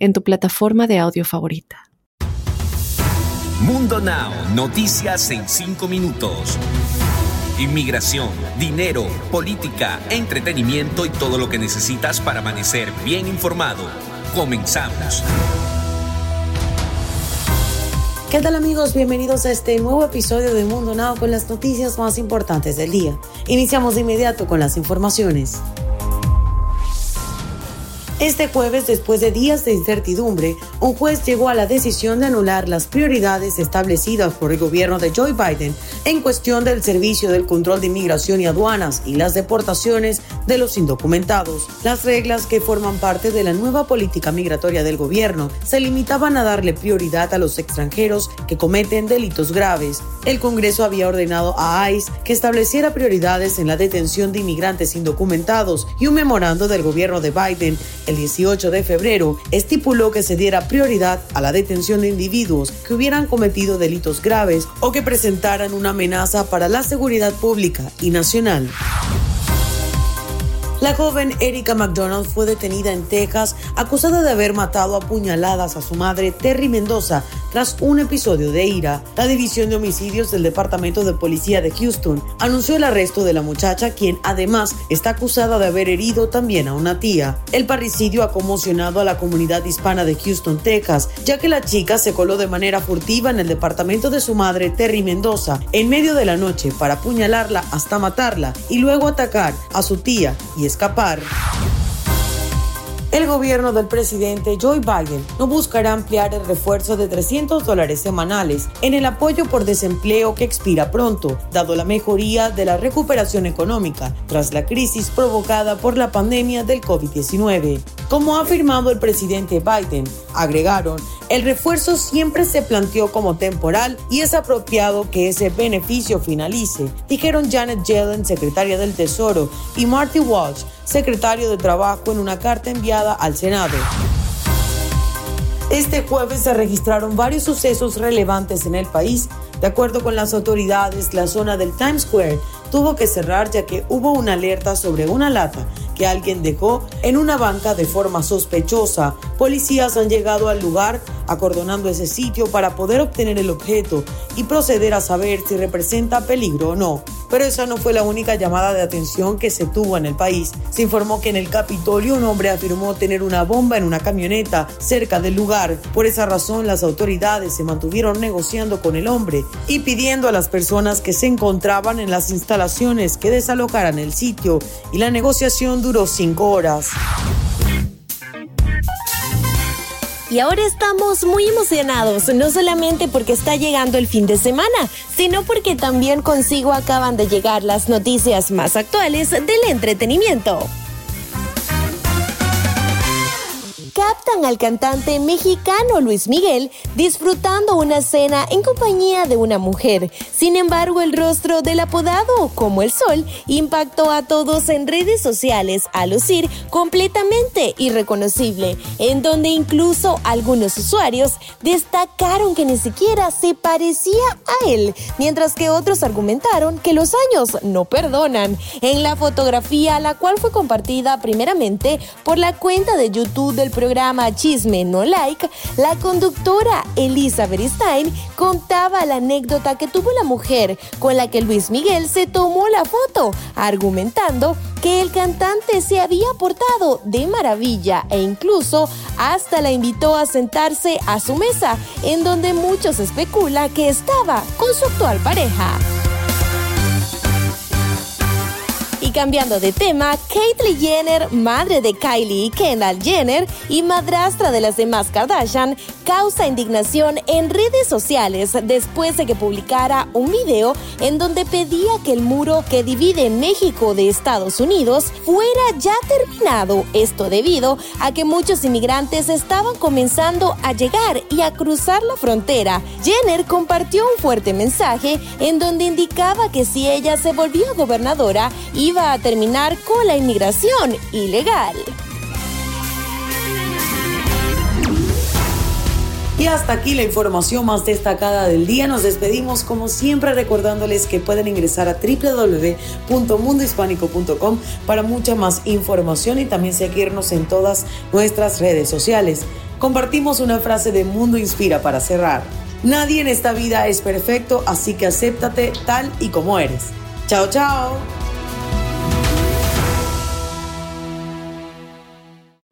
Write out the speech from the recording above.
en tu plataforma de audio favorita. Mundo Now, noticias en 5 minutos. Inmigración, dinero, política, entretenimiento y todo lo que necesitas para amanecer bien informado. Comenzamos. ¿Qué tal amigos? Bienvenidos a este nuevo episodio de Mundo Now con las noticias más importantes del día. Iniciamos de inmediato con las informaciones. Este jueves, después de días de incertidumbre, un juez llegó a la decisión de anular las prioridades establecidas por el gobierno de Joe Biden en cuestión del servicio del control de inmigración y aduanas y las deportaciones de los indocumentados. Las reglas que forman parte de la nueva política migratoria del gobierno se limitaban a darle prioridad a los extranjeros que cometen delitos graves. El Congreso había ordenado a ICE que estableciera prioridades en la detención de inmigrantes indocumentados y un memorando del gobierno de Biden el 18 de febrero, estipuló que se diera prioridad a la detención de individuos que hubieran cometido delitos graves o que presentaran una amenaza para la seguridad pública y nacional. La joven Erika McDonald fue detenida en Texas acusada de haber matado a puñaladas a su madre Terry Mendoza tras un episodio de ira. La División de Homicidios del Departamento de Policía de Houston anunció el arresto de la muchacha, quien además está acusada de haber herido también a una tía. El parricidio ha conmocionado a la comunidad hispana de Houston, Texas, ya que la chica se coló de manera furtiva en el departamento de su madre Terry Mendoza en medio de la noche para apuñalarla hasta matarla y luego atacar a su tía y escapar. El gobierno del presidente Joe Biden no buscará ampliar el refuerzo de 300 dólares semanales en el apoyo por desempleo que expira pronto, dado la mejoría de la recuperación económica tras la crisis provocada por la pandemia del COVID-19. Como ha afirmado el presidente Biden, agregaron, el refuerzo siempre se planteó como temporal y es apropiado que ese beneficio finalice, dijeron Janet Yellen, secretaria del Tesoro, y Marty Walsh, secretario de Trabajo, en una carta enviada al Senado. Este jueves se registraron varios sucesos relevantes en el país. De acuerdo con las autoridades, la zona del Times Square tuvo que cerrar ya que hubo una alerta sobre una lata que alguien dejó en una banca de forma sospechosa. Policías han llegado al lugar acordonando ese sitio para poder obtener el objeto y proceder a saber si representa peligro o no. Pero esa no fue la única llamada de atención que se tuvo en el país. Se informó que en el Capitolio un hombre afirmó tener una bomba en una camioneta cerca del lugar. Por esa razón las autoridades se mantuvieron negociando con el hombre y pidiendo a las personas que se encontraban en las instalaciones que desalojaran el sitio y la negociación duró cinco horas. Y ahora estamos muy emocionados, no solamente porque está llegando el fin de semana, sino porque también consigo acaban de llegar las noticias más actuales del entretenimiento. Captan al cantante mexicano Luis Miguel disfrutando una cena en compañía de una mujer. Sin embargo, el rostro del apodado como el sol impactó a todos en redes sociales a lucir completamente irreconocible, en donde incluso algunos usuarios destacaron que ni siquiera se parecía a él, mientras que otros argumentaron que los años no perdonan. En la fotografía, la cual fue compartida primeramente por la cuenta de YouTube del programa Chisme No Like, la conductora Elizabeth Stein contaba la anécdota que tuvo la mujer con la que Luis Miguel se tomó la foto, argumentando que el cantante se había portado de maravilla e incluso hasta la invitó a sentarse a su mesa, en donde muchos especula que estaba con su actual pareja. Y cambiando de tema, Caitlyn Jenner, madre de Kylie y Kendall Jenner y madrastra de las demás Kardashian, causa indignación en redes sociales después de que publicara un video en donde pedía que el muro que divide México de Estados Unidos fuera ya terminado. Esto debido a que muchos inmigrantes estaban comenzando a llegar y a cruzar la frontera. Jenner compartió un fuerte mensaje en donde indicaba que si ella se volvía gobernadora, iba a terminar con la inmigración ilegal. Y hasta aquí la información más destacada del día. Nos despedimos como siempre recordándoles que pueden ingresar a www.mundohispánico.com para mucha más información y también seguirnos en todas nuestras redes sociales. Compartimos una frase de Mundo Inspira para cerrar. Nadie en esta vida es perfecto, así que acéptate tal y como eres. Chao, chao.